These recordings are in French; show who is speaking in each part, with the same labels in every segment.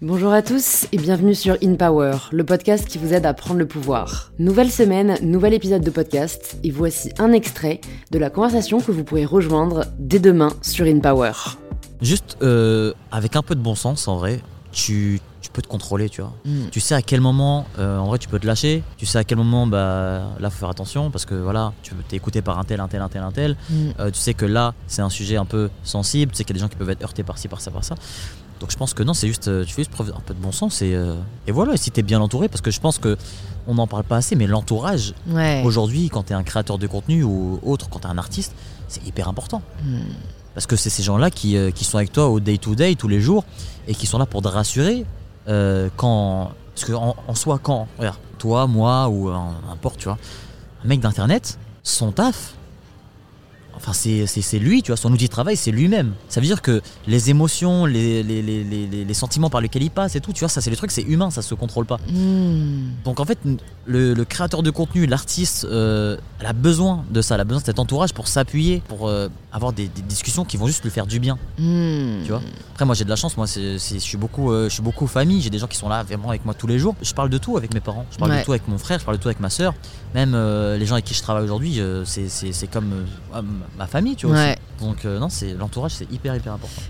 Speaker 1: Bonjour à tous et bienvenue sur In Power, le podcast qui vous aide à prendre le pouvoir. Nouvelle semaine, nouvel épisode de podcast et voici un extrait de la conversation que vous pourrez rejoindre dès demain sur In Power.
Speaker 2: Juste euh, avec un peu de bon sens en vrai, tu, tu peux te contrôler, tu vois.
Speaker 1: Mm.
Speaker 2: Tu sais à quel moment, euh, en vrai, tu peux te lâcher. Tu sais à quel moment, bah, là, faut faire attention parce que voilà, tu t'es écouté par un tel, un tel, un tel, un tel.
Speaker 1: Mm.
Speaker 2: Euh, tu sais que là, c'est un sujet un peu sensible. Tu sais qu'il y a des gens qui peuvent être heurtés par ci, par ça, par ça. Donc je pense que non, c'est juste, euh, tu fais juste preuve un peu de bon sens et, euh, et voilà. Et si t'es bien entouré, parce que je pense que on n'en parle pas assez, mais l'entourage
Speaker 1: Ouais.
Speaker 2: aujourd'hui, quand t'es un créateur de contenu ou autre, quand t'es un artiste, c'est hyper important.
Speaker 1: Mm.
Speaker 2: Parce que c'est ces gens-là qui, euh, qui sont avec toi au day-to-day, tous les jours, et qui sont là pour te rassurer euh, quand. Parce qu'en en, soi, quand. Regarde, toi, moi, ou euh, n'importe, tu vois, un mec d'internet, son taf. Enfin, c'est lui, tu vois, son outil de travail, c'est lui-même. Ça veut dire que les émotions, les, les, les, les- les- les sentiments par lesquels il passe et tout, tu vois, ça, c'est des trucs, c'est humain, ça se contrôle pas.
Speaker 1: Mm.
Speaker 2: Donc en fait, le, le créateur de contenu, l'artiste, euh, elle a besoin de ça, elle a besoin de cet entourage pour s'appuyer, pour euh, avoir des, des discussions qui vont juste lui faire du bien.
Speaker 1: Mm.
Speaker 2: Tu vois? Après, moi j'ai de la chance, moi c'est, je suis beaucoup, euh, je suis beaucoup famille, j'ai des gens qui sont là vraiment avec moi tous les jours. Je parle de tout avec mes parents, je parle
Speaker 1: Ouais.
Speaker 2: de tout avec mon frère, je parle de tout avec ma soeur. Même euh, les gens avec qui je travaille aujourd'hui, euh, c'est, c'est- c'est comme ma famille, tu vois.
Speaker 1: Ouais.
Speaker 2: Donc non, c'est l'entourage, c'est hyper hyper important.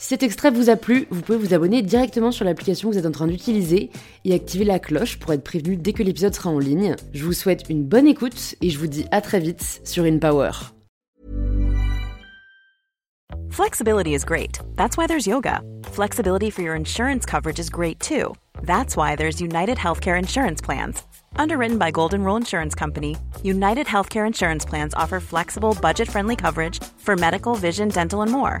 Speaker 1: Si cet extrait vous a plu, vous pouvez vous abonner directement sur l'application que vous êtes en train d'utiliser et activer la cloche pour être prévenu dès que l'épisode sera en ligne. Je vous souhaite une bonne écoute et je vous dis à très vite sur In Power.
Speaker 3: Flexibility is great. That's why there's yoga. Flexibility for your insurance coverage is great too. That's why there's United Healthcare Insurance Plans. Underwritten by Golden Rule Insurance Company, United Healthcare Insurance Plans offer flexible, budget friendly coverage for medical, vision, dental, and more.